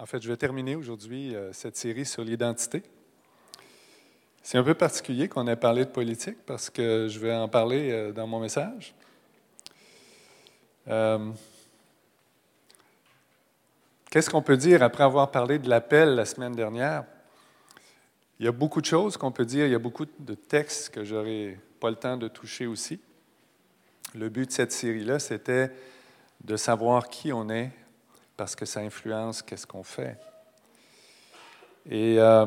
En fait, je vais terminer aujourd'hui euh, cette série sur l'identité. C'est un peu particulier qu'on ait parlé de politique parce que je vais en parler euh, dans mon message. Euh, Qu'est-ce qu'on peut dire après avoir parlé de l'appel la semaine dernière? Il y a beaucoup de choses qu'on peut dire, il y a beaucoup de textes que je n'aurai pas le temps de toucher aussi. Le but de cette série-là, c'était de savoir qui on est, parce que ça influence qu'est-ce qu'on fait. Et euh,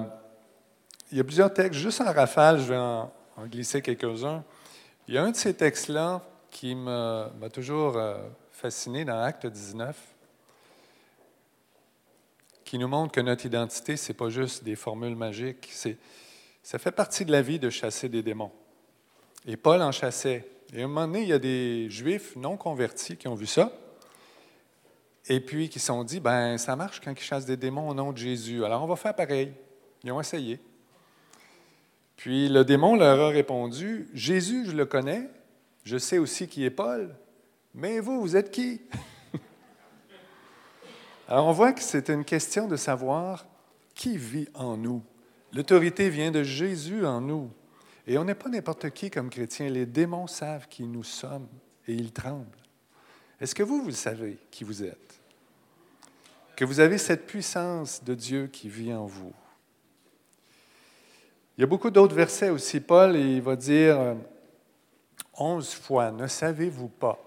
il y a plusieurs textes, juste en rafale, je vais en, en glisser quelques-uns. Il y a un de ces textes-là qui m'a toujours euh, fasciné dans Acte 19, qui nous montre que notre identité, ce n'est pas juste des formules magiques, ça fait partie de la vie de chasser des démons. Et Paul en chassait. Et à un moment donné, il y a des Juifs non convertis qui ont vu ça, et puis qui se sont dit, ben ça marche quand ils chassent des démons au nom de Jésus. Alors on va faire pareil. Ils ont essayé. Puis le démon leur a répondu, Jésus, je le connais, je sais aussi qui est Paul, mais vous, vous êtes qui? Alors on voit que c'est une question de savoir qui vit en nous. L'autorité vient de Jésus en nous. Et on n'est pas n'importe qui comme chrétien. Les démons savent qui nous sommes et ils tremblent. Est-ce que vous, vous savez qui vous êtes? Que vous avez cette puissance de Dieu qui vit en vous. Il y a beaucoup d'autres versets aussi. Paul, il va dire euh, onze fois, ne savez-vous pas?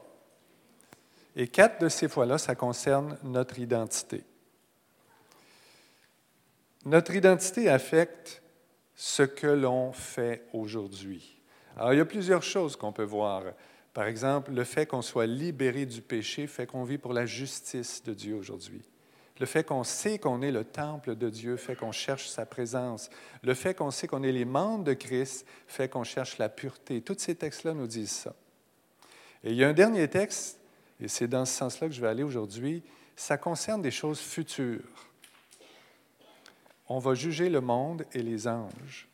Et quatre de ces fois-là, ça concerne notre identité. Notre identité affecte ce que l'on fait aujourd'hui. Alors, il y a plusieurs choses qu'on peut voir. Par exemple, le fait qu'on soit libéré du péché fait qu'on vit pour la justice de Dieu aujourd'hui. Le fait qu'on sait qu'on est le temple de Dieu fait qu'on cherche sa présence. Le fait qu'on sait qu'on est les membres de Christ fait qu'on cherche la pureté. Tous ces textes-là nous disent ça. Et il y a un dernier texte, et c'est dans ce sens-là que je vais aller aujourd'hui, ça concerne des choses futures. On va juger le monde et les anges.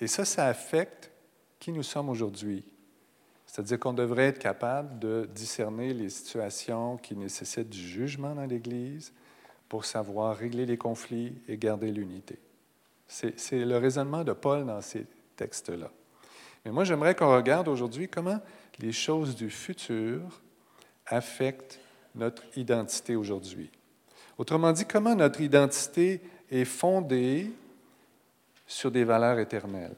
Et ça, ça affecte qui nous sommes aujourd'hui. C'est-à-dire qu'on devrait être capable de discerner les situations qui nécessitent du jugement dans l'Église pour savoir régler les conflits et garder l'unité. C'est le raisonnement de Paul dans ces textes-là. Mais moi, j'aimerais qu'on regarde aujourd'hui comment les choses du futur affectent notre identité aujourd'hui. Autrement dit, comment notre identité est fondée sur des valeurs éternelles.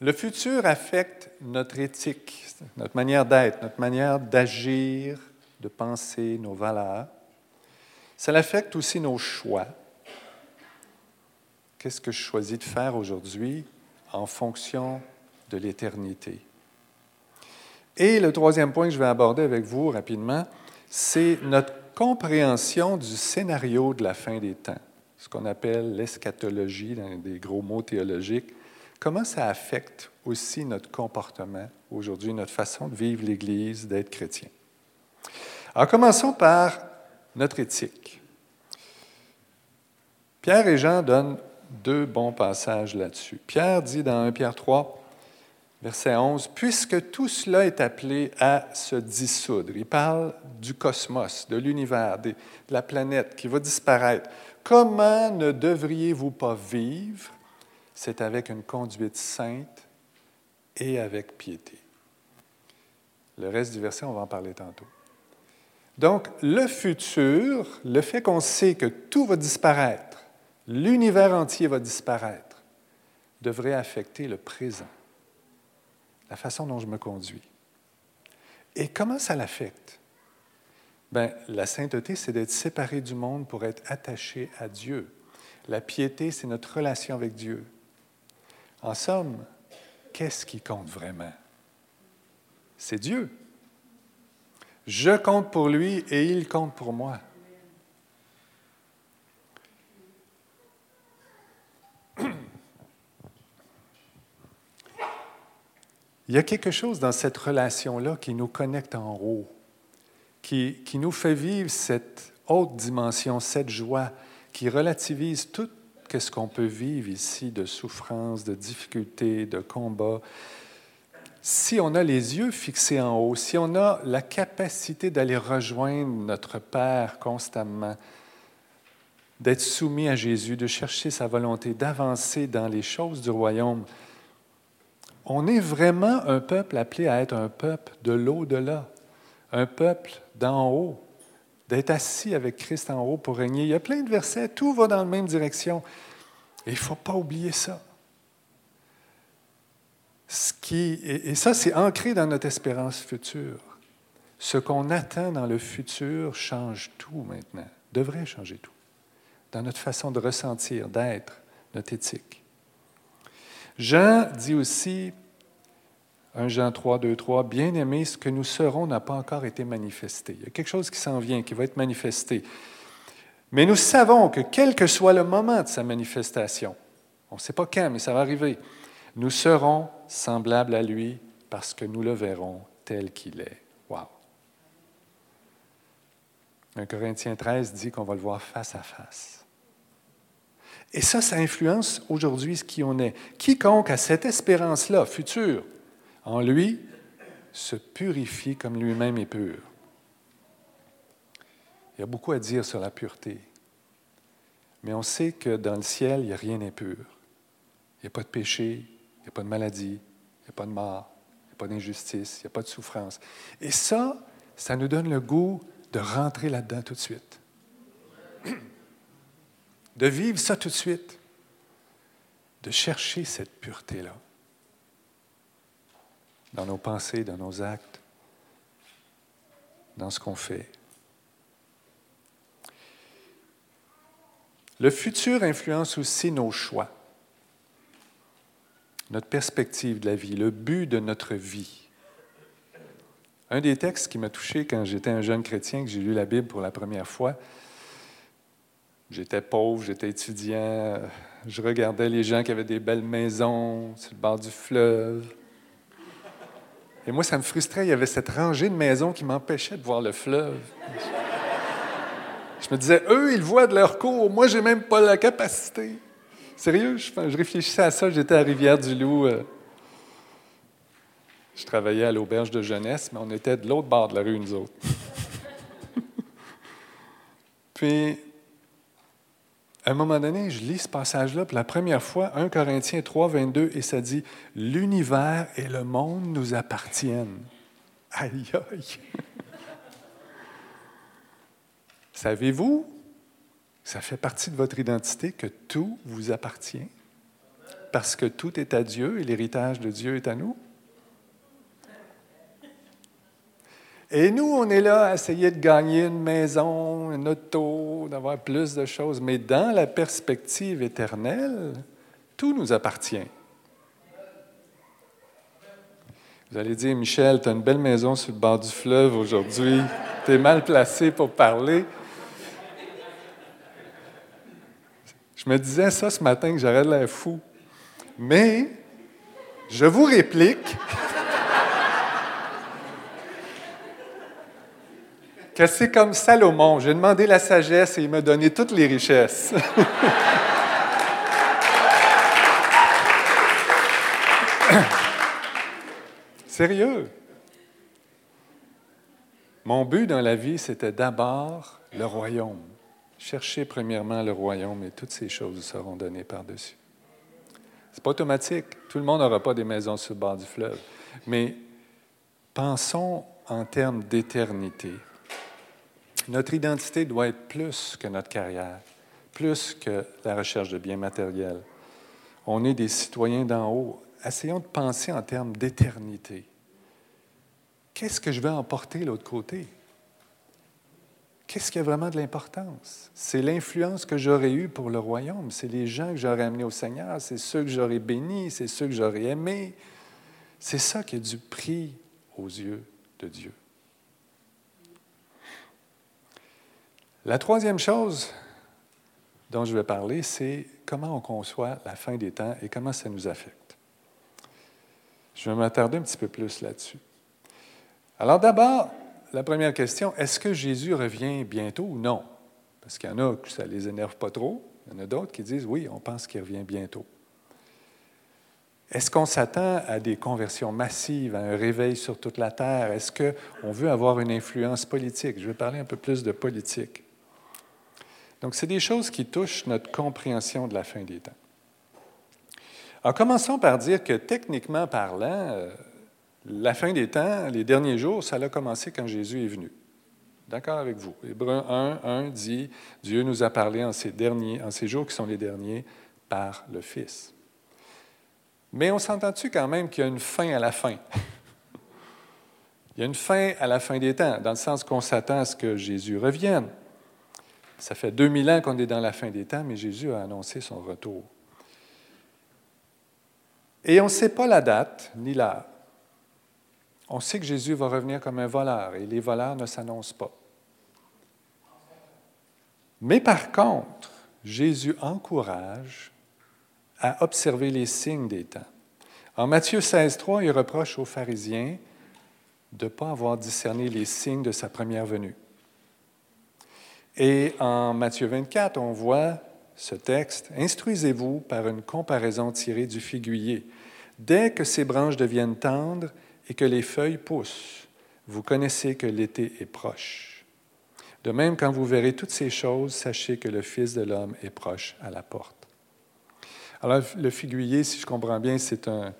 Le futur affecte notre éthique, notre manière d'être, notre manière d'agir, de penser, nos valeurs. Ça affecte aussi nos choix. Qu'est-ce que je choisis de faire aujourd'hui en fonction de l'éternité? Et le troisième point que je vais aborder avec vous rapidement, c'est notre compréhension du scénario de la fin des temps, ce qu'on appelle l'eschatologie, dans des gros mots théologiques. Comment ça affecte aussi notre comportement aujourd'hui, notre façon de vivre l'Église, d'être chrétien? Alors commençons par notre éthique. Pierre et Jean donnent deux bons passages là-dessus. Pierre dit dans 1 Pierre 3, verset 11, Puisque tout cela est appelé à se dissoudre, il parle du cosmos, de l'univers, de la planète qui va disparaître. Comment ne devriez-vous pas vivre c'est avec une conduite sainte et avec piété. Le reste du verset, on va en parler tantôt. Donc, le futur, le fait qu'on sait que tout va disparaître, l'univers entier va disparaître, devrait affecter le présent, la façon dont je me conduis. Et comment ça l'affecte? Bien, la sainteté, c'est d'être séparé du monde pour être attaché à Dieu. La piété, c'est notre relation avec Dieu. En somme, qu'est-ce qui compte vraiment? C'est Dieu. Je compte pour lui et il compte pour moi. Il y a quelque chose dans cette relation-là qui nous connecte en haut, qui, nous fait vivre cette haute dimension, cette joie qui relativise toute ce qu'on peut vivre ici de souffrance, de difficultés, de combats. Si on a les yeux fixés en haut, si on a la capacité d'aller rejoindre notre Père constamment, d'être soumis à Jésus, de chercher sa volonté, d'avancer dans les choses du royaume, on est vraiment un peuple appelé à être un peuple de l'au-delà, un peuple d'en haut, d'être assis avec Christ en haut pour régner. Il y a plein de versets, tout va dans la même direction. Et il ne faut pas oublier ça. Ce qui, et ça, c'est ancré dans notre espérance future. Ce qu'on attend dans le futur change tout maintenant, devrait changer tout, dans notre façon de ressentir, d'être, notre éthique. Jean dit aussi, 1 Jean 3, 2, 3, Bien-aimés, ce que nous serons n'a pas encore été manifesté. Il y a quelque chose qui s'en vient, qui va être manifesté. Mais nous savons que quel que soit le moment de sa manifestation, on ne sait pas quand, mais ça va arriver, nous serons semblables à lui parce que nous le verrons tel qu'il est. Wow! 1 Corinthiens 13 dit qu'on va le voir face à face. Et ça, ça influence aujourd'hui ce qui on est. Quiconque a cette espérance-là, future, en lui, se purifie comme lui-même est pur. Il y a beaucoup à dire sur la pureté. Mais on sait que dans le ciel, il n'y a rien d'impur. Il n'y a pas de péché, il n'y a pas de maladie, il n'y a pas de mort, il n'y a pas d'injustice, il n'y a pas de souffrance. Et ça, ça nous donne le goût de rentrer là-dedans tout de suite de vivre ça tout de suite, de chercher cette pureté-là dans nos pensées, dans nos actes, dans ce qu'on fait. Le futur influence aussi nos choix, notre perspective de la vie, le but de notre vie. Un des textes qui m'a touché quand j'étais un jeune chrétien, que j'ai lu la Bible pour la première fois, J'étais pauvre, j'étais étudiant, je regardais les gens qui avaient des belles maisons sur le bord du fleuve. Et moi, ça me frustrait, il y avait cette rangée de maisons qui m'empêchait de voir le fleuve. Je me disais, eux, ils voient de leur cours, moi, j'ai même pas la capacité. Sérieux, je, réfléchissais à ça, j'étais à Rivière-du-Loup. Euh, je travaillais à l'auberge de jeunesse, mais on était de l'autre bord de la rue, nous autres. Puis, à un moment donné, je lis ce passage-là pour la première fois, 1 Corinthiens 3, 22, et ça dit L'univers et le monde nous appartiennent. Aïe, aïe. Savez-vous, ça fait partie de votre identité que tout vous appartient, parce que tout est à Dieu et l'héritage de Dieu est à nous? Et nous, on est là à essayer de gagner une maison, une auto, d'avoir plus de choses. Mais dans la perspective éternelle, tout nous appartient. Vous allez dire, Michel, tu as une belle maison sur le bord du fleuve aujourd'hui. Tu es mal placé pour parler. Je me disais ça ce matin que j'aurais l'air fou. Mais je vous réplique. Que c'est comme Salomon. J'ai demandé la sagesse et il m'a donné toutes les richesses. Sérieux? Mon but dans la vie, c'était d'abord le royaume. Chercher premièrement le royaume et toutes ces choses seront données par-dessus. C'est pas automatique. Tout le monde n'aura pas des maisons sur le bord du fleuve. Mais pensons en termes d'éternité. Notre identité doit être plus que notre carrière, plus que la recherche de biens matériels. On est des citoyens d'en haut. Essayons de penser en termes d'éternité. Qu'est-ce que je vais emporter de l'autre côté? Qu'est-ce qui a vraiment de l'importance? C'est l'influence que j'aurais eue pour le royaume, c'est les gens que j'aurais amenés au Seigneur, c'est ceux que j'aurais bénis, c'est ceux que j'aurais aimés. C'est ça qui a du prix aux yeux de Dieu. La troisième chose dont je vais parler, c'est comment on conçoit la fin des temps et comment ça nous affecte. Je vais m'attarder un petit peu plus là-dessus. Alors d'abord, la première question, est-ce que Jésus revient bientôt ou non? Parce qu'il y en a que ça ne les énerve pas trop. Il y en a d'autres qui disent oui, on pense qu'il revient bientôt. Est-ce qu'on s'attend à des conversions massives, à un réveil sur toute la terre? Est-ce qu'on veut avoir une influence politique? Je vais parler un peu plus de politique. Donc, c'est des choses qui touchent notre compréhension de la fin des temps. Alors, commençons par dire que techniquement parlant, euh, la fin des temps, les derniers jours, ça a commencé quand Jésus est venu. D'accord avec vous? Hébreu 1, 1 dit Dieu nous a parlé en ces, derniers, en ces jours qui sont les derniers par le Fils. Mais on s'entend-tu quand même qu'il y a une fin à la fin? Il y a une fin à la fin des temps, dans le sens qu'on s'attend à ce que Jésus revienne. Ça fait 2000 ans qu'on est dans la fin des temps, mais Jésus a annoncé son retour. Et on ne sait pas la date ni l'heure. On sait que Jésus va revenir comme un voleur et les voleurs ne s'annoncent pas. Mais par contre, Jésus encourage à observer les signes des temps. En Matthieu 16, 3, il reproche aux pharisiens de ne pas avoir discerné les signes de sa première venue. Et en Matthieu 24, on voit ce texte, Instruisez-vous par une comparaison tirée du figuier. Dès que ses branches deviennent tendres et que les feuilles poussent, vous connaissez que l'été est proche. De même, quand vous verrez toutes ces choses, sachez que le Fils de l'homme est proche à la porte. Alors, le figuier, si je comprends bien, c'est un,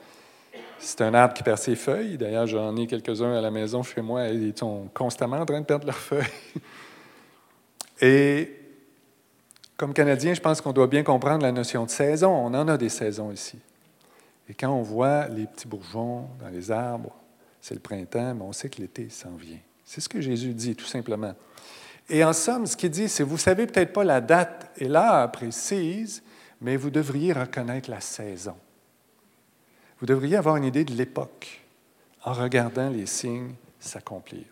c'est un arbre qui perd ses feuilles. D'ailleurs, j'en ai quelques-uns à la maison chez moi ils sont constamment en train de perdre leurs feuilles. Et comme Canadien, je pense qu'on doit bien comprendre la notion de saison. On en a des saisons ici. Et quand on voit les petits bourgeons dans les arbres, c'est le printemps, mais on sait que l'été s'en vient. C'est ce que Jésus dit, tout simplement. Et en somme, ce qu'il dit, c'est, vous savez peut-être pas la date et l'heure précise, mais vous devriez reconnaître la saison. Vous devriez avoir une idée de l'époque en regardant les signes s'accomplir.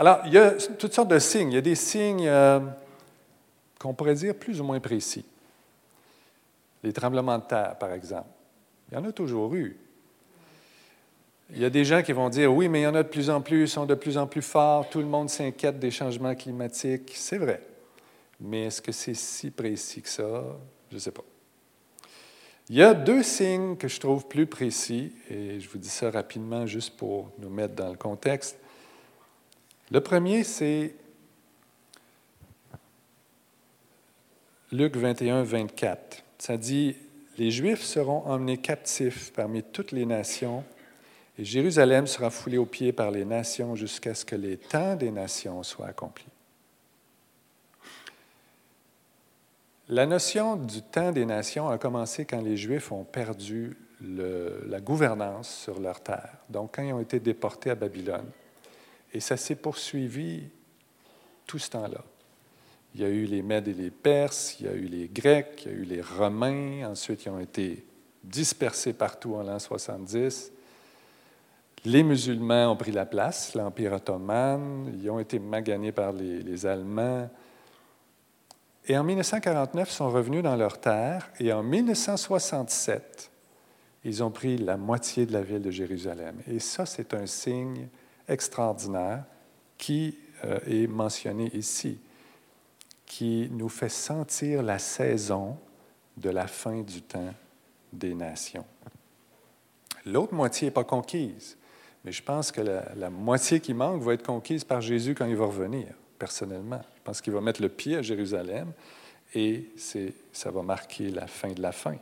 Alors, il y a toutes sortes de signes. Il y a des signes euh, qu'on pourrait dire plus ou moins précis. Les tremblements de terre, par exemple. Il y en a toujours eu. Il y a des gens qui vont dire oui, mais il y en a de plus en plus, ils sont de plus en plus forts, tout le monde s'inquiète des changements climatiques. C'est vrai. Mais est-ce que c'est si précis que ça? Je ne sais pas. Il y a deux signes que je trouve plus précis, et je vous dis ça rapidement juste pour nous mettre dans le contexte. Le premier, c'est Luc 21, 24. Ça dit, Les Juifs seront emmenés captifs parmi toutes les nations, et Jérusalem sera foulée aux pieds par les nations jusqu'à ce que les temps des nations soient accomplis. La notion du temps des nations a commencé quand les Juifs ont perdu la gouvernance sur leur terre, donc quand ils ont été déportés à Babylone. Et ça s'est poursuivi tout ce temps-là. Il y a eu les Mèdes et les Perses, il y a eu les Grecs, il y a eu les Romains, ensuite ils ont été dispersés partout en l'an 70. Les musulmans ont pris la place, l'Empire ottoman, ils ont été maganés par les, Allemands. Et en 1949, ils sont revenus dans leur terre et en 1967, ils ont pris la moitié de la ville de Jérusalem. Et ça, c'est un signe extraordinaire qui euh, est mentionné ici, qui nous fait sentir la saison de la fin du temps des nations. L'autre moitié n'est pas conquise, mais je pense que la, la moitié qui manque va être conquise par Jésus quand il va revenir personnellement. Je pense qu'il va mettre le pied à Jérusalem et ça va marquer la fin de la fin.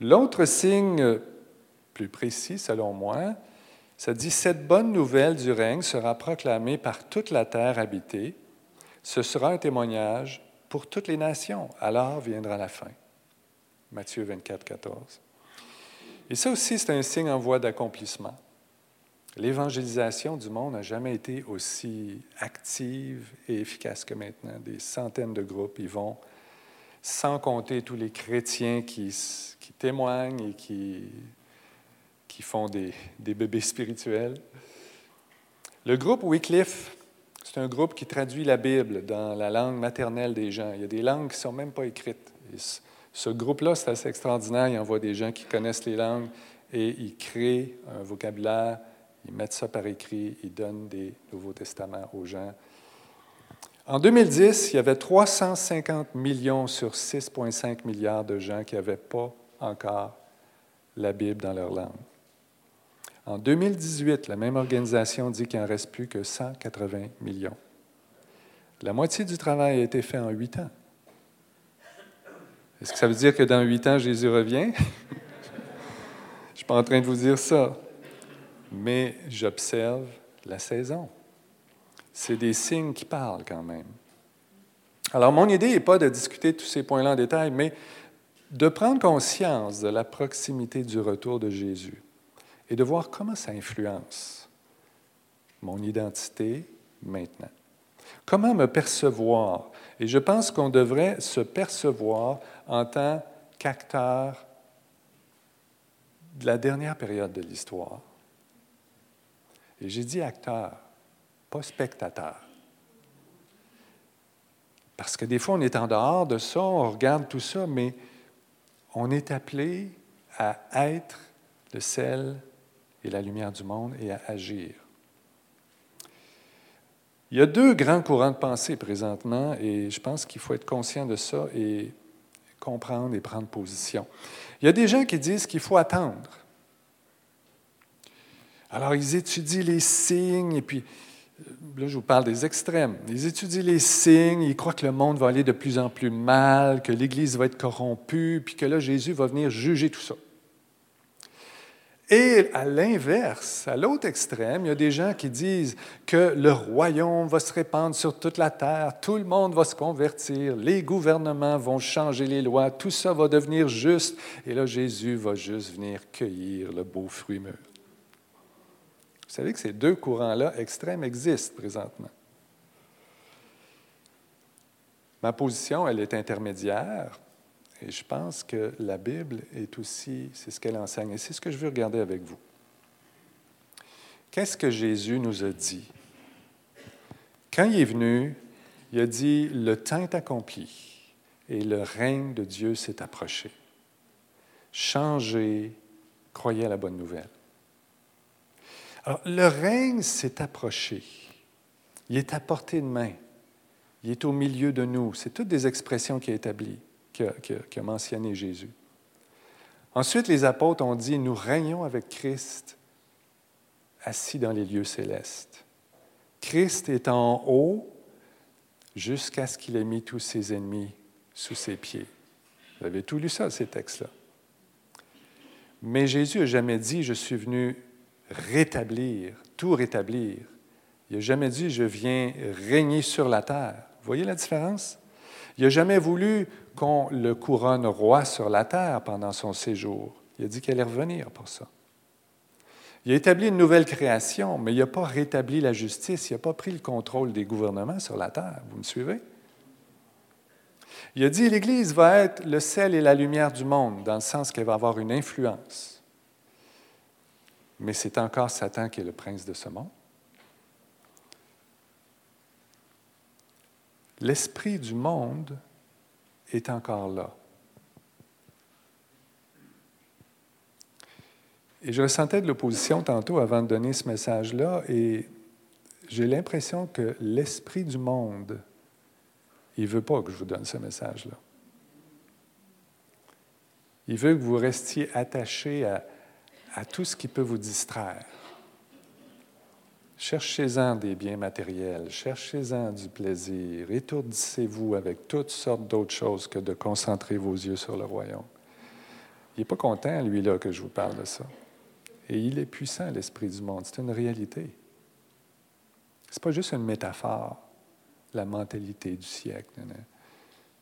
L'autre signe plus précis, selon moi, ça dit Cette bonne nouvelle du règne sera proclamée par toute la terre habitée. Ce sera un témoignage pour toutes les nations. Alors viendra la fin. Matthieu 24, 14. Et ça aussi, c'est un signe en voie d'accomplissement. L'évangélisation du monde n'a jamais été aussi active et efficace que maintenant. Des centaines de groupes y vont, sans compter tous les chrétiens qui, témoignent et qui, qui font des, bébés spirituels. Le groupe Wycliffe, c'est un groupe qui traduit la Bible dans la langue maternelle des gens. Il y a des langues qui ne sont même pas écrites. Ce groupe-là, c'est assez extraordinaire. Il envoie des gens qui connaissent les langues et ils créent un vocabulaire, ils mettent ça par écrit, ils donnent des Nouveaux Testaments aux gens. En 2010, il y avait 350 millions sur 6,5 milliards de gens qui n'avaient pas encore la Bible dans leur langue. En 2018, la même organisation dit qu'il n'en reste plus que 180 millions. La moitié du travail a été fait en huit ans. Est-ce que ça veut dire que dans huit ans, Jésus revient? Je ne suis pas en train de vous dire ça. Mais j'observe la saison. C'est des signes qui parlent quand même. Alors, mon idée n'est pas de discuter tous ces points-là en détail, mais de prendre conscience de la proximité du retour de Jésus et de voir comment ça influence mon identité maintenant. Comment me percevoir? Et je pense qu'on devrait se percevoir en tant qu'acteur de la dernière période de l'histoire. Et j'ai dit acteur, pas spectateur. Parce que des fois, on est en dehors de ça, on regarde tout ça, mais on est appelé à être le sel et la lumière du monde et à agir. Il y a deux grands courants de pensée présentement et je pense qu'il faut être conscient de ça et comprendre et prendre position. Il y a des gens qui disent qu'il faut attendre. Alors, ils étudient les signes et puis, là, je vous parle des extrêmes. Ils étudient les signes, ils croient que le monde va aller de plus en plus mal, que l'Église va être corrompue, puis que là, Jésus va venir juger tout ça. Et à l'inverse, à l'autre extrême, il y a des gens qui disent que le royaume va se répandre sur toute la terre, tout le monde va se convertir, les gouvernements vont changer les lois, tout ça va devenir juste, et là Jésus va juste venir cueillir le beau fruit mûr. Vous savez que ces deux courants-là extrêmes existent présentement. Ma position, elle est intermédiaire. Et je pense que la Bible est aussi, c'est ce qu'elle enseigne. Et c'est ce que je veux regarder avec vous. Qu'est-ce que Jésus nous a dit? Quand il est venu, il a dit, le temps est accompli et le règne de Dieu s'est approché. Changez, croyez à la bonne nouvelle. Alors, le règne s'est approché. Il est à portée de main. Il est au milieu de nous. C'est toutes des expressions qui a établies qu'a mentionné Jésus. Ensuite, les apôtres ont dit, nous régnons avec Christ assis dans les lieux célestes. Christ est en haut jusqu'à ce qu'il ait mis tous ses ennemis sous ses pieds. Vous avez tout lu ça, ces textes-là. Mais Jésus n'a jamais dit, je suis venu rétablir, tout rétablir. Il n'a jamais dit, je viens régner sur la terre. Vous voyez la différence? Il n'a jamais voulu qu'on le couronne roi sur la terre pendant son séjour. Il a dit qu'il allait revenir pour ça. Il a établi une nouvelle création, mais il n'a pas rétabli la justice, il n'a pas pris le contrôle des gouvernements sur la terre. Vous me suivez? Il a dit l'Église va être le sel et la lumière du monde, dans le sens qu'elle va avoir une influence. Mais c'est encore Satan qui est le prince de ce monde. L'esprit du monde est encore là. Et je ressentais de l'opposition tantôt avant de donner ce message-là, et j'ai l'impression que l'esprit du monde, il ne veut pas que je vous donne ce message-là. Il veut que vous restiez attachés à, à tout ce qui peut vous distraire. Cherchez-en des biens matériels, cherchez-en du plaisir, étourdissez-vous avec toutes sortes d'autres choses que de concentrer vos yeux sur le royaume. Il n'est pas content, lui, là, que je vous parle de ça. Et il est puissant, l'esprit du monde. C'est une réalité. Ce n'est pas juste une métaphore, la mentalité du siècle.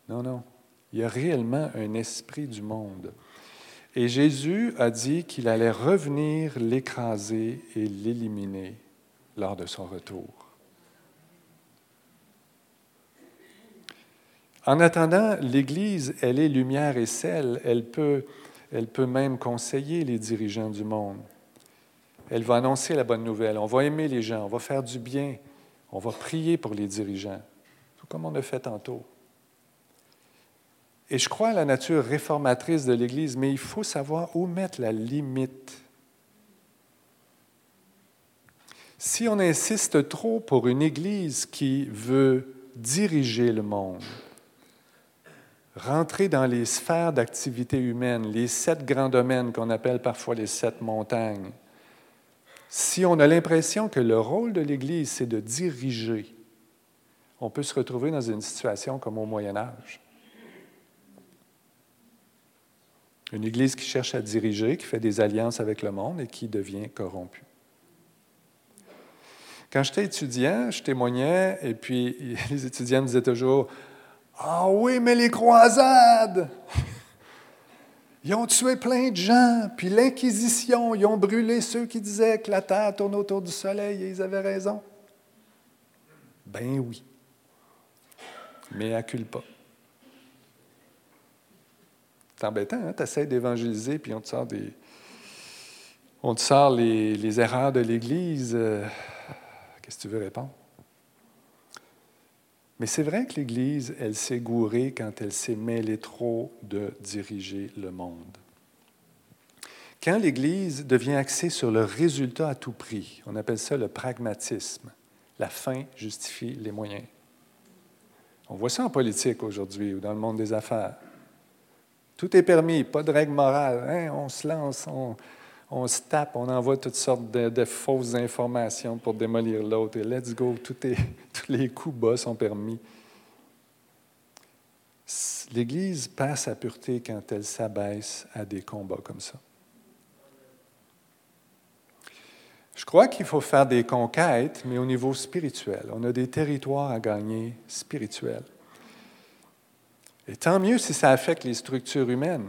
Non, non. Il y a réellement un esprit du monde. Et Jésus a dit qu'il allait revenir l'écraser et l'éliminer lors de son retour. En attendant, l'Église, elle est lumière et sel. Elle peut, elle peut même conseiller les dirigeants du monde. Elle va annoncer la bonne nouvelle. On va aimer les gens, on va faire du bien, on va prier pour les dirigeants, tout comme on a fait tantôt. Et je crois à la nature réformatrice de l'Église, mais il faut savoir où mettre la limite. Si on insiste trop pour une Église qui veut diriger le monde, rentrer dans les sphères d'activité humaine, les sept grands domaines qu'on appelle parfois les sept montagnes, si on a l'impression que le rôle de l'Église, c'est de diriger, on peut se retrouver dans une situation comme au Moyen Âge. Une Église qui cherche à diriger, qui fait des alliances avec le monde et qui devient corrompue. Quand j'étais étudiant, je témoignais et puis les étudiants me disaient toujours ah oui, mais les croisades! Ils ont tué plein de gens, puis l'Inquisition, ils ont brûlé ceux qui disaient que la Terre tourne autour du Soleil et ils avaient raison. Ben oui. Mais accule pas. C'est embêtant, hein? tu essaies d'évangéliser, puis on te sort, des... on te sort les, erreurs de l'Église. Qu'est-ce que tu veux répondre? Mais c'est vrai que l'Église, elle s'est gourée quand elle s'est mêlée trop de diriger le monde. Quand l'Église devient axée sur le résultat à tout prix, on appelle ça le pragmatisme. La fin justifie les moyens. On voit ça en politique aujourd'hui ou dans le monde des affaires. Tout est permis, pas de règles morales. Hein? On se lance, on, on se tape, on envoie toutes sortes de, fausses informations pour démolir l'autre. Et let's go, tous les coups bas sont permis. L'Église perd sa pureté quand elle s'abaisse à des combats comme ça. Je crois qu'il faut faire des conquêtes, mais au niveau spirituel. On a des territoires à gagner spirituels. Et tant mieux si ça affecte les structures humaines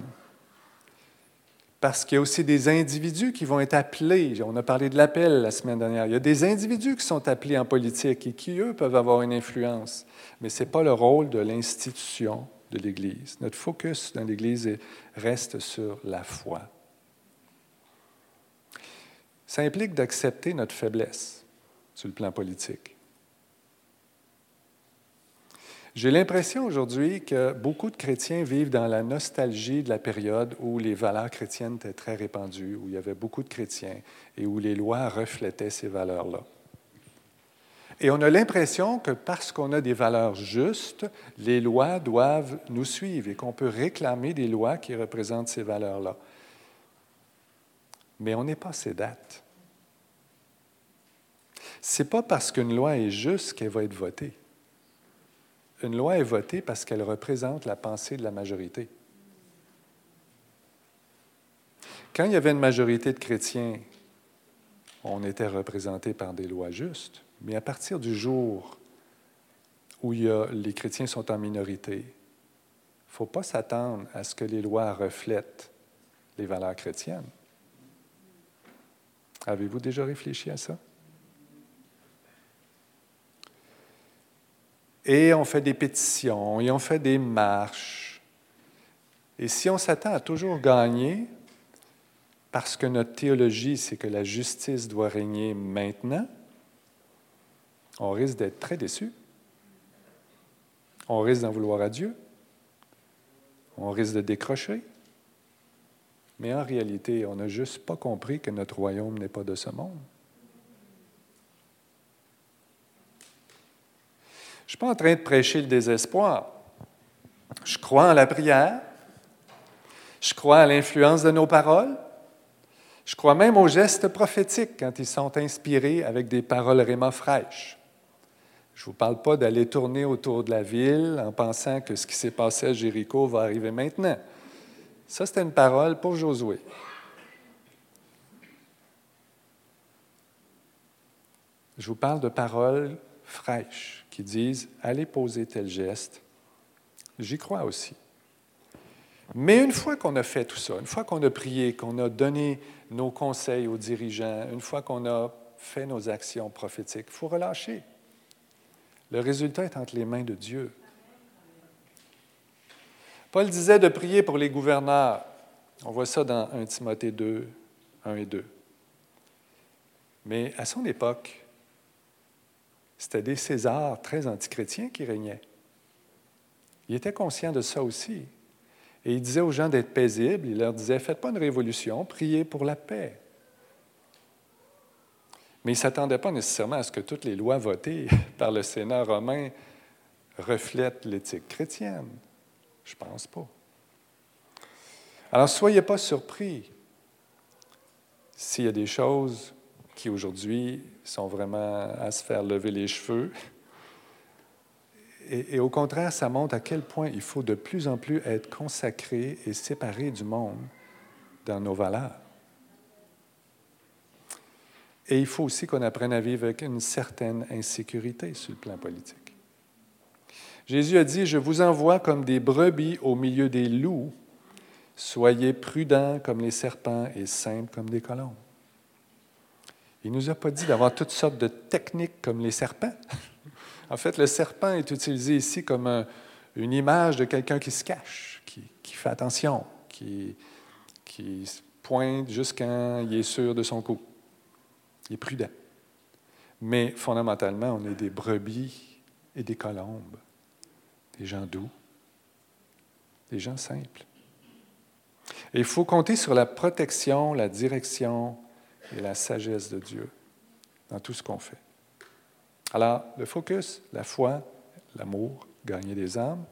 parce qu'il y a aussi des individus qui vont être appelés. On a parlé de l'appel la semaine dernière. Il y a des individus qui sont appelés en politique et qui, eux, peuvent avoir une influence. Mais ce n'est pas le rôle de l'institution de l'Église. Notre focus dans l'Église reste sur la foi. Ça implique d'accepter notre faiblesse sur le plan politique. J'ai l'impression aujourd'hui que beaucoup de chrétiens vivent dans la nostalgie de la période où les valeurs chrétiennes étaient très répandues, où il y avait beaucoup de chrétiens et où les lois reflétaient ces valeurs-là. Et on a l'impression que parce qu'on a des valeurs justes, les lois doivent nous suivre et qu'on peut réclamer des lois qui représentent ces valeurs-là. Mais on n'est pas ces dates. Ce n'est pas parce qu'une loi est juste qu'elle va être votée une loi est votée parce qu'elle représente la pensée de la majorité. Quand il y avait une majorité de chrétiens, on était représenté par des lois justes, mais à partir du jour où les chrétiens sont en minorité, il ne faut pas s'attendre à ce que les lois reflètent les valeurs chrétiennes. Avez-vous déjà réfléchi à ça? Et on fait des pétitions, et on fait des marches. Et si on s'attend à toujours gagner, parce que notre théologie, c'est que la justice doit régner maintenant, on risque d'être très déçu. On risque d'en vouloir à Dieu. On risque de décrocher. Mais en réalité, on n'a juste pas compris que notre royaume n'est pas de ce monde. Je ne suis pas en train de prêcher le désespoir. Je crois en la prière. Je crois à l'influence de nos paroles. Je crois même aux gestes prophétiques quand ils sont inspirés avec des paroles réma fraîches. Je ne vous parle pas d'aller tourner autour de la ville en pensant que ce qui s'est passé à Jéricho va arriver maintenant. Ça, c'était une parole pour Josué. Je vous parle de paroles fraîches qui disent Allez poser tel geste. J'y crois aussi. Mais une fois qu'on a fait tout ça, une fois qu'on a prié, qu'on a donné nos conseils aux dirigeants, une fois qu'on a fait nos actions prophétiques, il faut relâcher. Le résultat est entre les mains de Dieu. Paul disait de prier pour les gouverneurs. On voit ça dans 1 Timothée 2, 1 et 2. Mais à son époque, c'était des Césars très antichrétiens qui régnaient. Il était conscient de ça aussi. Et il disait aux gens d'être paisibles. Il leur disait, faites pas une révolution, priez pour la paix. Mais il ne s'attendait pas nécessairement à ce que toutes les lois votées par le Sénat romain reflètent l'éthique chrétienne. Je ne pense pas. Alors, soyez pas surpris s'il y a des choses qui aujourd'hui sont vraiment à se faire lever les cheveux. Et, au contraire, ça montre à quel point il faut de plus en plus être consacré et séparé du monde dans nos valeurs. Et il faut aussi qu'on apprenne à vivre avec une certaine insécurité sur le plan politique. Jésus a dit, je vous envoie comme des brebis au milieu des loups. Soyez prudents comme les serpents et simples comme des colombes. Il ne nous a pas dit d'avoir toutes sortes de techniques comme les serpents. En fait, le serpent est utilisé ici comme une image de quelqu'un qui se cache, qui, fait attention, qui, pointe jusqu'à il est sûr de son coup. Il est prudent. Mais fondamentalement, on est des brebis et des colombes, des gens doux, des gens simples. Et il faut compter sur la protection, la direction et la sagesse de Dieu dans tout ce qu'on fait. Alors, le focus, la foi, l'amour, gagner des âmes.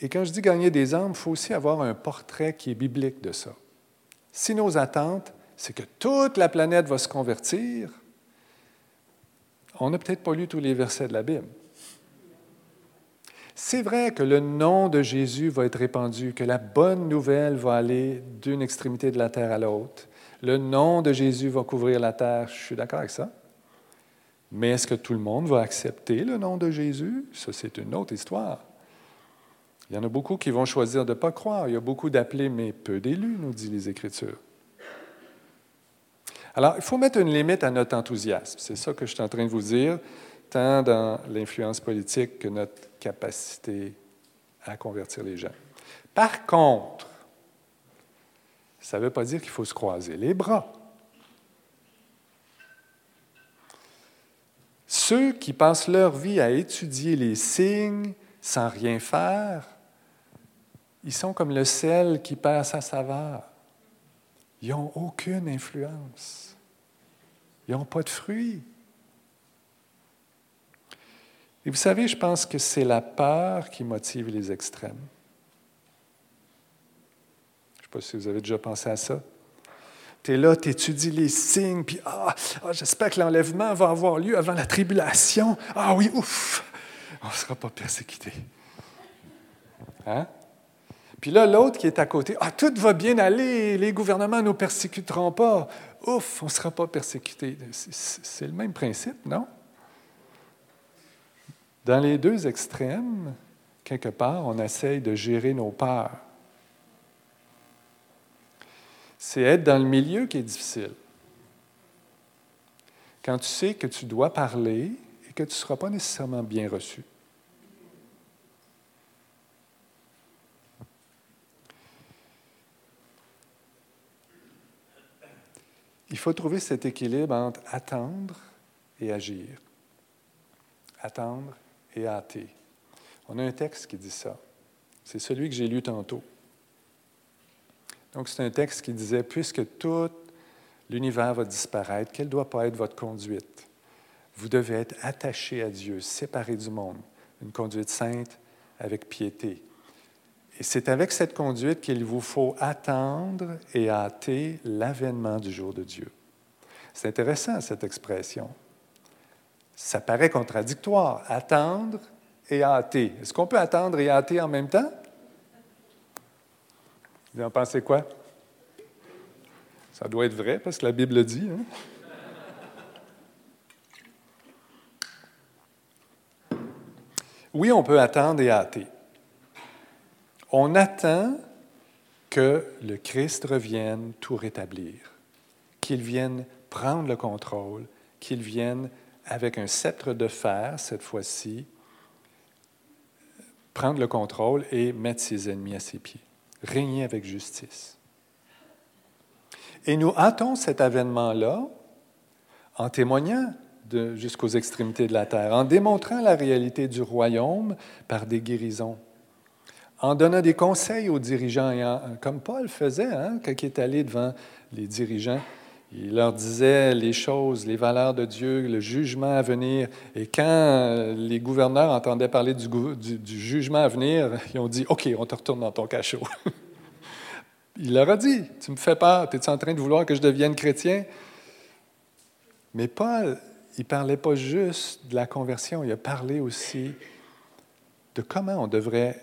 Et quand je dis gagner des âmes, il faut aussi avoir un portrait qui est biblique de ça. Si nos attentes, c'est que toute la planète va se convertir, on n'a peut-être pas lu tous les versets de la Bible. C'est vrai que le nom de Jésus va être répandu, que la bonne nouvelle va aller d'une extrémité de la terre à l'autre. Le nom de Jésus va couvrir la terre. Je suis d'accord avec ça. Mais est-ce que tout le monde va accepter le nom de Jésus? Ça, c'est une autre histoire. Il y en a beaucoup qui vont choisir de ne pas croire. Il y a beaucoup d'appelés, mais peu d'élus, nous dit les Écritures. Alors, il faut mettre une limite à notre enthousiasme. C'est ça que je suis en train de vous dire, tant dans l'influence politique que notre capacité à convertir les gens. Par contre, ça ne veut pas dire qu'il faut se croiser les bras. Ceux qui passent leur vie à étudier les signes sans rien faire, ils sont comme le sel qui perd sa saveur. Ils n'ont aucune influence. Ils n'ont pas de fruits. Et vous savez, je pense que c'est la peur qui motive les extrêmes. Je ne sais pas si vous avez déjà pensé à ça. Tu es là, tu étudies les signes, puis ah, ah, j'espère que l'enlèvement va avoir lieu avant la tribulation. Ah oui, ouf, on ne sera pas persécuté. Hein? Puis là, l'autre qui est à côté, ah, tout va bien aller, les gouvernements ne nous persécuteront pas. Ouf, on ne sera pas persécuté. C'est le même principe, non? Dans les deux extrêmes, quelque part, on essaye de gérer nos peurs. C'est être dans le milieu qui est difficile. Quand tu sais que tu dois parler et que tu ne seras pas nécessairement bien reçu. Il faut trouver cet équilibre entre attendre et agir. Attendre et. On a un texte qui dit ça. C'est celui que j'ai lu tantôt. Donc, c'est un texte qui disait, puisque tout l'univers va disparaître, quelle doit pas être votre conduite? Vous devez être attaché à Dieu, séparé du monde, une conduite sainte avec piété. Et c'est avec cette conduite qu'il vous faut attendre et hâter l'avènement du jour de Dieu. C'est intéressant, cette expression ça paraît contradictoire. Attendre et hâter. Est-ce qu'on peut attendre et hâter en même temps? Vous en pensez quoi? Ça doit être vrai parce que la Bible le dit. Hein? Oui, on peut attendre et hâter. On attend que le Christ revienne tout rétablir, qu'il vienne prendre le contrôle, qu'il vienne avec un sceptre de fer, cette fois-ci, prendre le contrôle et mettre ses ennemis à ses pieds, régner avec justice. Et nous hâtons cet avènement-là en témoignant jusqu'aux extrémités de la terre, en démontrant la réalité du royaume par des guérisons, en donnant des conseils aux dirigeants, et comme Paul faisait hein, quand il est allé devant les dirigeants. Il leur disait les choses, les valeurs de Dieu, le jugement à venir. Et quand les gouverneurs entendaient parler du, jugement à venir, ils ont dit OK, on te retourne dans ton cachot. il leur a dit Tu me fais peur, es-tu en train de vouloir que je devienne chrétien? Mais Paul, il ne parlait pas juste de la conversion, il a parlé aussi de comment on devrait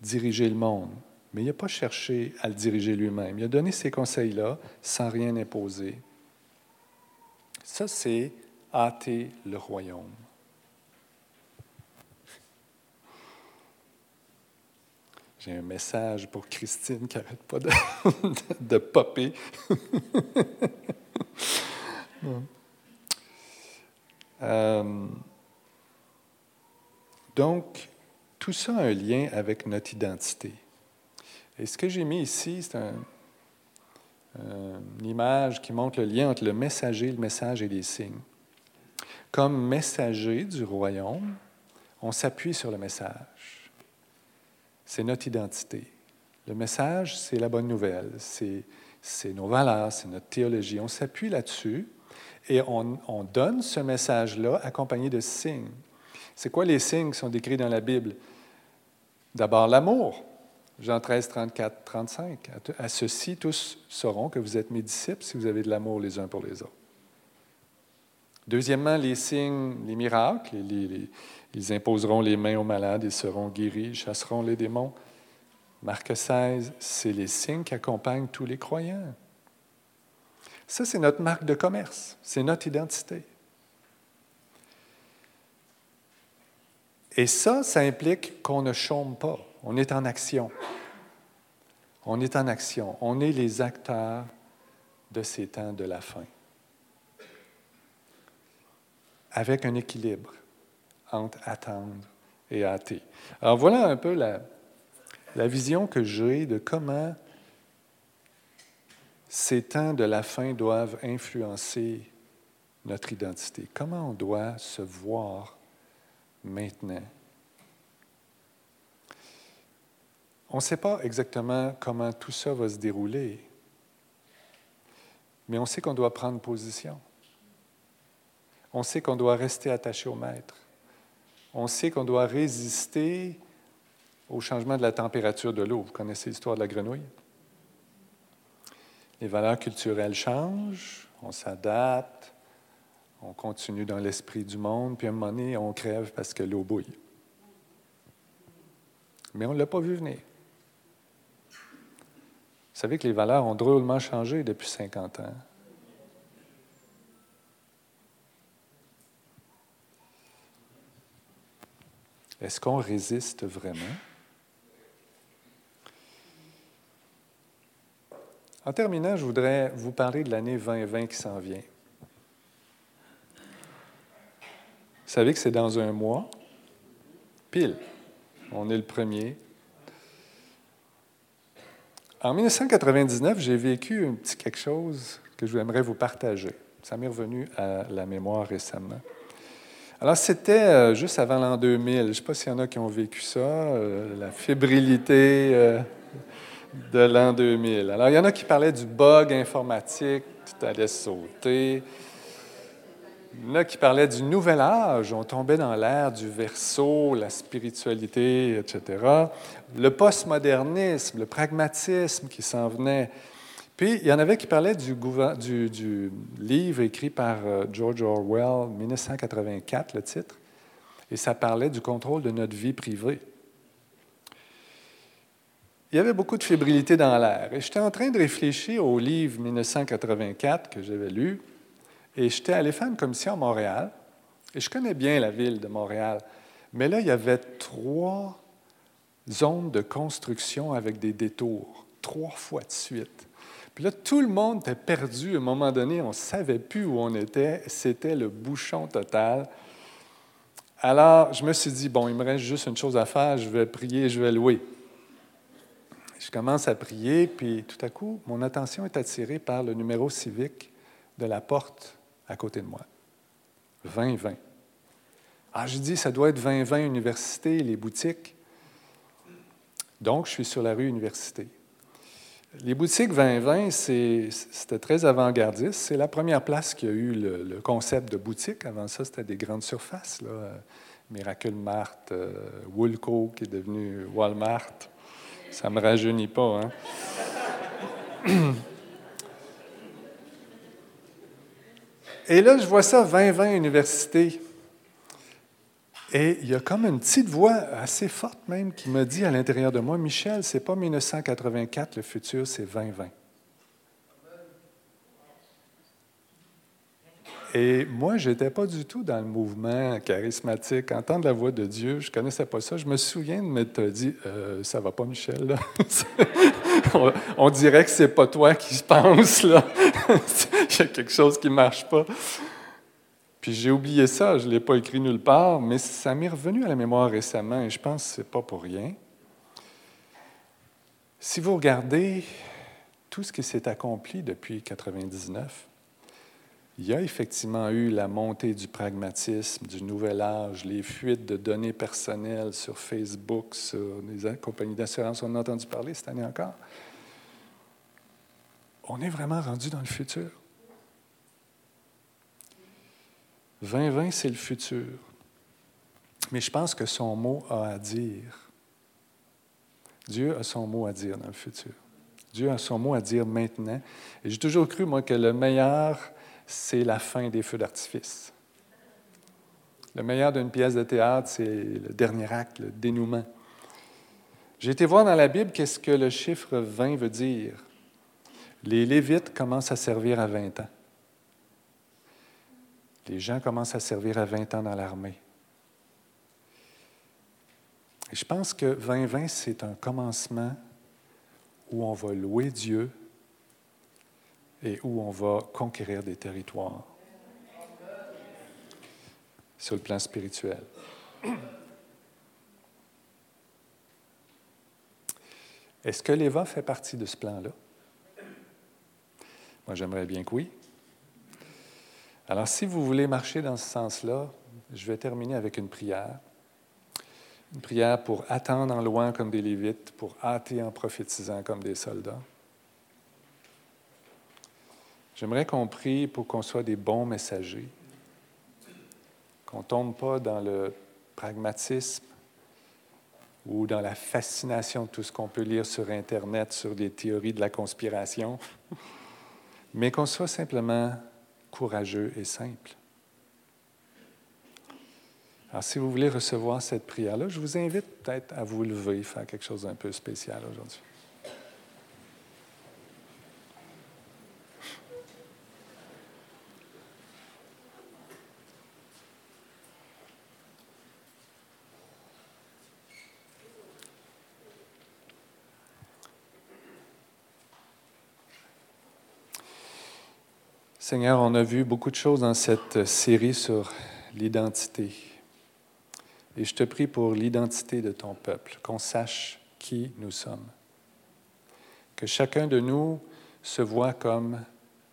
diriger le monde. Mais il n'a pas cherché à le diriger lui-même. Il a donné ces conseils-là sans rien imposer. Ça, c'est hâter le royaume. J'ai un message pour Christine qui n'arrête pas de, de, popper. Euh, donc, tout ça a un lien avec notre identité. Et ce que j'ai mis ici, c'est une image qui montre le lien entre le messager, le message et les signes. Comme messager du royaume, on s'appuie sur le message. C'est notre identité. Le message, c'est la bonne nouvelle, c'est, nos valeurs, c'est notre théologie. On s'appuie là-dessus et on, on donne ce message-là accompagné de signes. C'est quoi les signes qui sont décrits dans la Bible? D'abord l'amour. Jean 13, 34, 35. À ceci, tous sauront que vous êtes mes disciples si vous avez de l'amour les uns pour les autres. Deuxièmement, les signes, les miracles. ils imposeront les mains aux malades, ils seront guéris, ils chasseront les démons. Marc 16, c'est les signes qui accompagnent tous les croyants. Ça, c'est notre marque de commerce, c'est notre identité. Et ça, ça implique qu'on ne chôme pas. On est en action. On est en action. On est les acteurs de ces temps de la fin. Avec un équilibre entre attendre et hâter. Alors voilà un peu la, la vision que j'ai de comment ces temps de la fin doivent influencer notre identité. Comment on doit se voir maintenant. On ne sait pas exactement comment tout ça va se dérouler, mais on sait qu'on doit prendre position. On sait qu'on doit rester attaché au maître. On sait qu'on doit résister au changement de la température de l'eau. Vous connaissez l'histoire de la grenouille? Les valeurs culturelles changent, on s'adapte, on continue dans l'esprit du monde, puis à un moment donné, on crève parce que l'eau bouille. Mais on ne l'a pas vu venir. Vous savez que les valeurs ont drôlement changé depuis 50 ans. Est-ce qu'on résiste vraiment? En terminant, je voudrais vous parler de l'année 2020 qui s'en vient. Vous savez que c'est dans un mois, pile. On est le premier. En 1999, j'ai vécu un petit quelque chose que je voudrais vous partager. Ça m'est revenu à la mémoire récemment. Alors, c'était euh, juste avant l'an 2000. Je ne sais pas s'il y en a qui ont vécu ça, euh, la fébrilité euh, de l'an 2000. Alors, il y en a qui parlaient du bug informatique, tout allait sauter. Il y en a qui parlaient du nouvel âge, on tombait dans l'ère du verso, la spiritualité, etc. Le postmodernisme, le pragmatisme qui s'en venait. Puis, il y en avait qui parlaient du, livre écrit par euh, George Orwell, 1984, le titre, et ça parlait du contrôle de notre vie privée. Il y avait beaucoup de fébrilité dans l'air. Et j'étais en train de réfléchir au livre 1984 que j'avais lu, et j'étais allé faire une commission à Montréal. Et je connais bien la ville de Montréal. Mais là, il y avait trois zones de construction avec des détours, trois fois de suite. Puis là, tout le monde était perdu. À un moment donné, on ne savait plus où on était. C'était le bouchon total. Alors, je me suis dit, bon, il me reste juste une chose à faire. Je vais prier, je vais louer. Je commence à prier, puis tout à coup, mon attention est attirée par le numéro civique de la porte à côté de moi. 2020. Ah, je dis, ça doit être 2020 université, les boutiques. Donc, je suis sur la rue Université. Les boutiques 2020, c'était très avant-gardiste. C'est la première place qui a eu le, concept de boutique. Avant ça, c'était des grandes surfaces. Là. Miracle Mart, euh, Woolco qui est devenu Walmart. Ça ne me rajeunit pas. Hein? Et là, je vois ça, 2020 université. Et il y a comme une petite voix assez forte même qui me dit à l'intérieur de moi, Michel, c'est pas 1984 le futur, c'est 2020. Et moi, je n'étais pas du tout dans le mouvement charismatique. Entendre la voix de Dieu, je ne connaissais pas ça. Je me souviens de m'être dit euh, Ça va pas, Michel. on, dirait que c'est pas toi qui se pense. Là. Il y a quelque chose qui ne marche pas. Puis j'ai oublié ça, je ne l'ai pas écrit nulle part, mais ça m'est revenu à la mémoire récemment et je pense que ce n'est pas pour rien. Si vous regardez tout ce qui s'est accompli depuis 1999, il y a effectivement eu la montée du pragmatisme, du nouvel âge, les fuites de données personnelles sur Facebook, sur les compagnies d'assurance. On a entendu parler cette année encore. On est vraiment rendu dans le futur. 2020, c'est le futur. Mais je pense que son mot a à dire. Dieu a son mot à dire dans le futur. Dieu a son mot à dire maintenant. Et j'ai toujours cru, moi, que le meilleur, c'est la fin des feux d'artifice. Le meilleur d'une pièce de théâtre, c'est le dernier acte, le dénouement. J'ai été voir dans la Bible qu'est-ce que le chiffre 20 veut dire. Les Lévites commencent à servir à 20 ans. Les gens commencent à servir à 20 ans dans l'armée. Et je pense que 2020, c'est un commencement où on va louer Dieu et où on va conquérir des territoires sur le plan spirituel. Est-ce que l'Eva fait partie de ce plan-là? Moi, j'aimerais bien que oui. Alors, si vous voulez marcher dans ce sens-là, je vais terminer avec une prière. Une prière pour attendre en loin comme des Lévites, pour hâter en prophétisant comme des soldats. J'aimerais qu'on prie pour qu'on soit des bons messagers, qu'on ne tombe pas dans le pragmatisme ou dans la fascination de tout ce qu'on peut lire sur Internet, sur des théories de la conspiration, mais qu'on soit simplement courageux et simple. Alors, si vous voulez recevoir cette prière-là, je vous invite peut-être à vous lever, faire quelque chose d'un peu spécial aujourd'hui. Seigneur, on a vu beaucoup de choses dans cette série sur l'identité. Et je te prie pour l'identité de ton peuple, qu'on sache qui nous sommes. Que chacun de nous se voit comme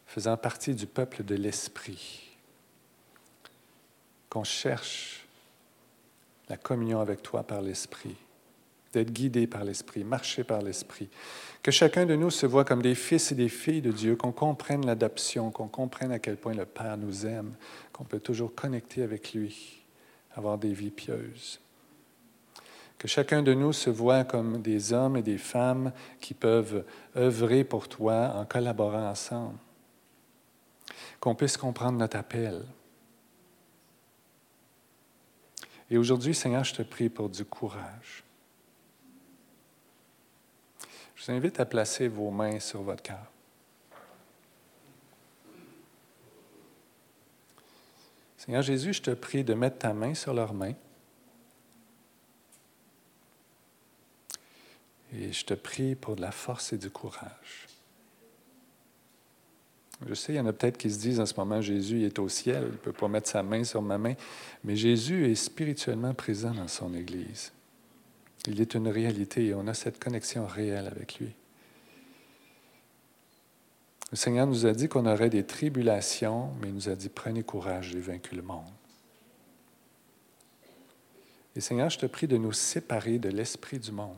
faisant partie du peuple de l'Esprit. Qu'on cherche la communion avec toi par l'Esprit, d'être guidé par l'Esprit, marcher par l'Esprit, que chacun de nous se voit comme des fils et des filles de Dieu, qu'on comprenne l'adoption, qu'on comprenne à quel point le Père nous aime, qu'on peut toujours connecter avec lui, avoir des vies pieuses. Que chacun de nous se voit comme des hommes et des femmes qui peuvent œuvrer pour toi en collaborant ensemble. Qu'on puisse comprendre notre appel. Et aujourd'hui, Seigneur, je te prie pour du courage. Je vous invite à placer vos mains sur votre cœur. Seigneur Jésus, je te prie de mettre ta main sur leurs mains. Et je te prie pour de la force et du courage. Je sais, il y en a peut-être qui se disent en ce moment, Jésus est au ciel, il ne peut pas mettre sa main sur ma main, mais Jésus est spirituellement présent dans son Église. Il est une réalité et on a cette connexion réelle avec lui. Le Seigneur nous a dit qu'on aurait des tribulations, mais il nous a dit prenez courage, j'ai vaincu le monde. Et Seigneur, je te prie de nous séparer de l'esprit du monde.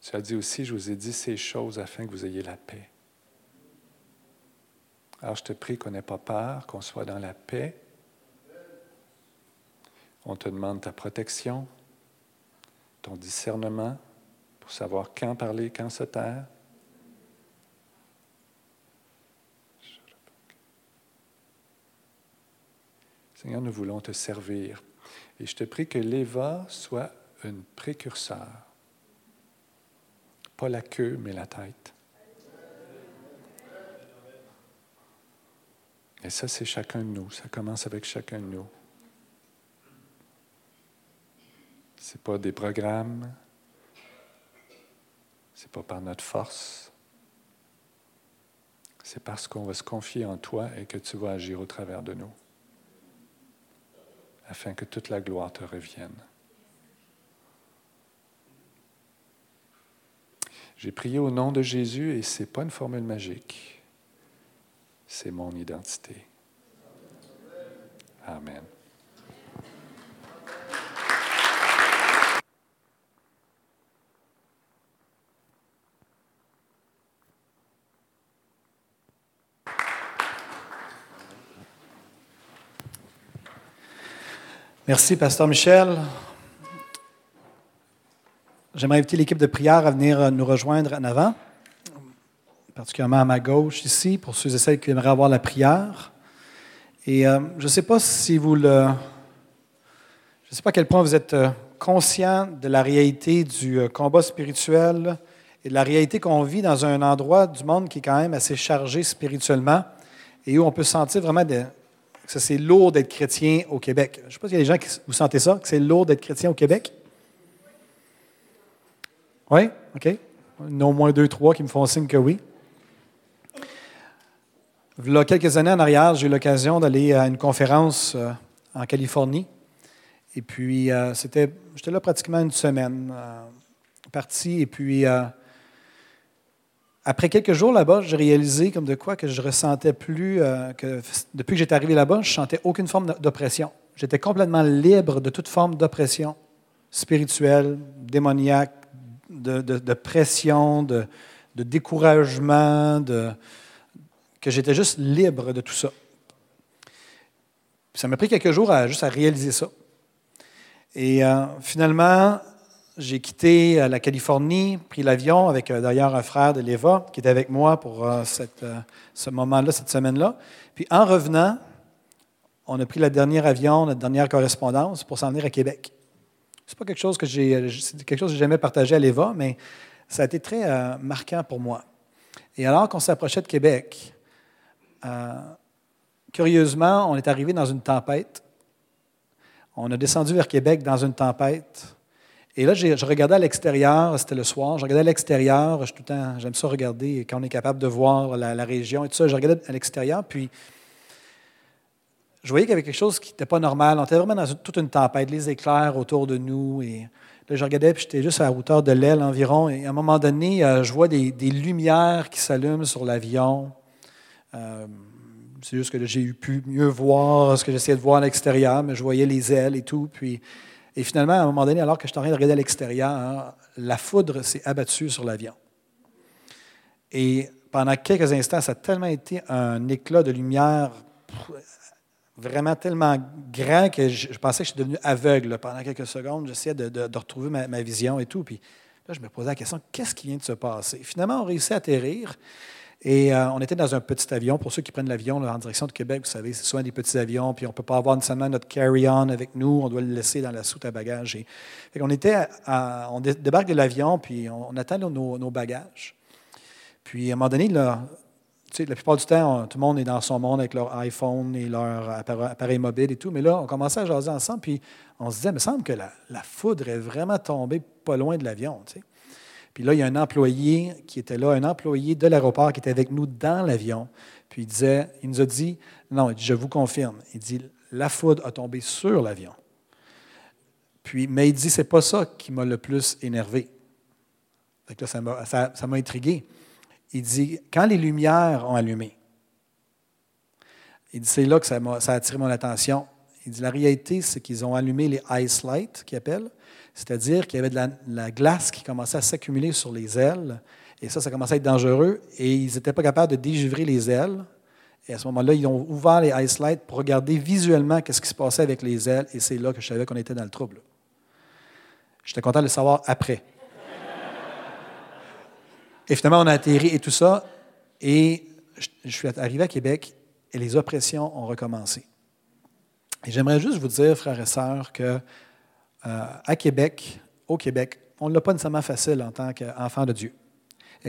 Tu as dit aussi, je vous ai dit ces choses afin que vous ayez la paix. Alors je te prie qu'on n'ait pas peur, qu'on soit dans la paix. On te demande ta protection, ton discernement pour savoir quand parler, quand se taire. Seigneur, nous voulons te servir. Et je te prie que l'Éva soit une précurseur. Pas la queue, mais la tête. Et ça, c'est chacun de nous. Ça commence avec chacun de nous. Ce n'est pas des programmes. Ce n'est pas par notre force. C'est parce qu'on va se confier en toi et que tu vas agir au travers de nous, afin que toute la gloire te revienne. J'ai prié au nom de Jésus et ce n'est pas une formule magique. C'est mon identité. Amen. Merci, Pasteur Michel. J'aimerais inviter l'équipe de prière à venir euh, nous rejoindre en avant, particulièrement à ma gauche ici, pour ceux et celles qui aimeraient avoir la prière. Et euh, je ne sais pas si vous le. Je ne sais pas à quel point vous êtes euh, conscient de la réalité du combat spirituel et de la réalité qu'on vit dans un endroit du monde qui est quand même assez chargé spirituellement et où on peut sentir vraiment que c'est lourd d'être chrétien au Québec. Je ne sais pas s'il y a des gens qui vous sentez ça, que c'est lourd d'être chrétien au Québec? Oui? OK. Au moins deux, trois qui me font signe que oui. Il y a quelques années en arrière, j'ai eu l'occasion d'aller à une conférence euh, en Californie. Et puis, euh, c'était, j'étais là pratiquement une semaine, euh, parti. Et puis, après quelques jours là-bas, j'ai réalisé comme de quoi que je ressentais plus, que depuis que j'étais arrivé là-bas, je ne sentais aucune forme d'oppression. J'étais complètement libre de toute forme d'oppression spirituelle, démoniaque, de, pression, de, découragement, que j'étais juste libre de tout ça. ça m'a pris quelques jours à, juste à réaliser ça. Et euh, finalement, j'ai quitté euh, la Californie, pris l'avion avec euh, d'ailleurs un frère de l'Eva qui était avec moi pour cette, ce moment-là, cette semaine-là. Puis en revenant, on a pris le dernier avion, notre dernière correspondance pour s'en venir à Québec. C'est pas quelque chose que j'ai, quelque chose que jamais partagé à l'Eva, mais ça a été très euh, marquant pour moi. Et alors qu'on s'approchait de Québec, euh, curieusement, on est arrivé dans une tempête. On a descendu vers Québec dans une tempête. Et là, je regardais à l'extérieur, c'était le soir, je regardais à l'extérieur, j'aime ça regarder quand on est capable de voir la, région et tout ça. Je regardais à l'extérieur, puis je voyais qu'il y avait quelque chose qui n'était pas normal. On était vraiment dans toute une tempête, les éclairs autour de nous. Et là, je regardais, puis j'étais juste à la hauteur de l'aile environ. Et à un moment donné, euh, je vois des, lumières qui s'allument sur l'avion. Euh, c'est juste que j'ai pu mieux voir ce que j'essayais de voir à l'extérieur, mais je voyais les ailes et tout. Puis, et finalement, à un moment donné, alors que je suis en train de regarder à l'extérieur, hein, la foudre s'est abattue sur l'avion. Et pendant quelques instants, ça a tellement été un éclat de lumière vraiment tellement grand que je, pensais que je suis devenu aveugle pendant quelques secondes. J'essayais de, retrouver ma, vision et tout. Puis là, je me posais la question qu'est-ce qui vient de se passer? Finalement, on réussit à atterrir. Et euh, on était dans un petit avion. Pour ceux qui prennent l'avion en direction de Québec, vous savez, c'est souvent des petits avions, puis on ne peut pas avoir nécessairement notre carry-on avec nous, on doit le laisser dans la soute à bagages. Et, on, était on débarque de l'avion, puis on, attend nos, bagages. Puis à un moment donné, la plupart du temps, tout le monde est dans son monde avec leur iPhone et leur appareil mobile et tout. Mais là, on commençait à jaser ensemble, puis on se disait, il me semble que la, foudre est vraiment tombée pas loin de l'avion. Puis là, il y a un employé qui était là, un employé de l'aéroport qui était avec nous dans l'avion. Puis il disait, il nous a dit, non, je vous confirme. Il dit, la foudre a tombé sur l'avion. Puis, mais il dit, c'est pas ça qui m'a le plus énervé. ça m'a ça, intrigué. Il dit, quand les lumières ont allumé, il dit, c'est là que ça, a, ça a attiré mon attention. Il dit, la réalité, c'est qu'ils ont allumé les ice lights, qu'ils appellent, c'est-à-dire qu'il y avait de la, glace qui commençait à s'accumuler sur les ailes, et ça, ça commençait à être dangereux, et ils n'étaient pas capables de dégivrer les ailes. Et à ce moment-là, ils ont ouvert les ice lights pour regarder visuellement ce qui se passait avec les ailes, et c'est là que je savais qu'on était dans le trouble. J'étais content de le savoir après. Et finalement, on a atterri et tout ça. Et je suis arrivé à Québec et les oppressions ont recommencé. Et j'aimerais juste vous dire, frères et sœurs, que euh, à Québec, au Québec, on ne l'a pas nécessairement facile en tant qu'enfant de Dieu.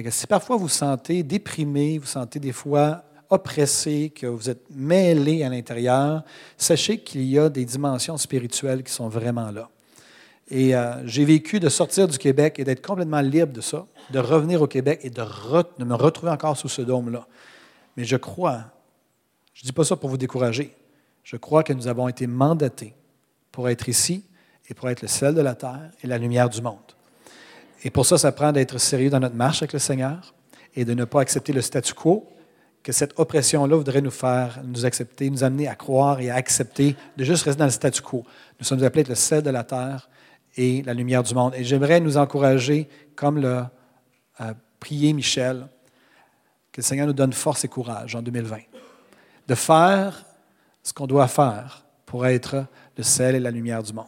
Si parfois vous vous sentez déprimé, vous sentez des fois oppressé, que vous êtes mêlé à l'intérieur, sachez qu'il y a des dimensions spirituelles qui sont vraiment là. Et euh, j'ai vécu de sortir du Québec et d'être complètement libre de ça, de revenir au Québec et de me retrouver encore sous ce dôme-là. Mais je crois, je ne dis pas ça pour vous décourager, je crois que nous avons été mandatés pour être ici et pour être le sel de la terre et la lumière du monde. Et pour ça, ça prend d'être sérieux dans notre marche avec le Seigneur et de ne pas accepter le statu quo, que cette oppression-là voudrait nous faire, nous accepter, nous amener à croire et à accepter de juste rester dans le statu quo. Nous sommes appelés à être le sel de la terre et la lumière du monde. Et j'aimerais nous encourager, comme l'a euh, prié Michel, que le Seigneur nous donne force et courage en 2020, de faire ce qu'on doit faire pour être le sel et la lumière du monde.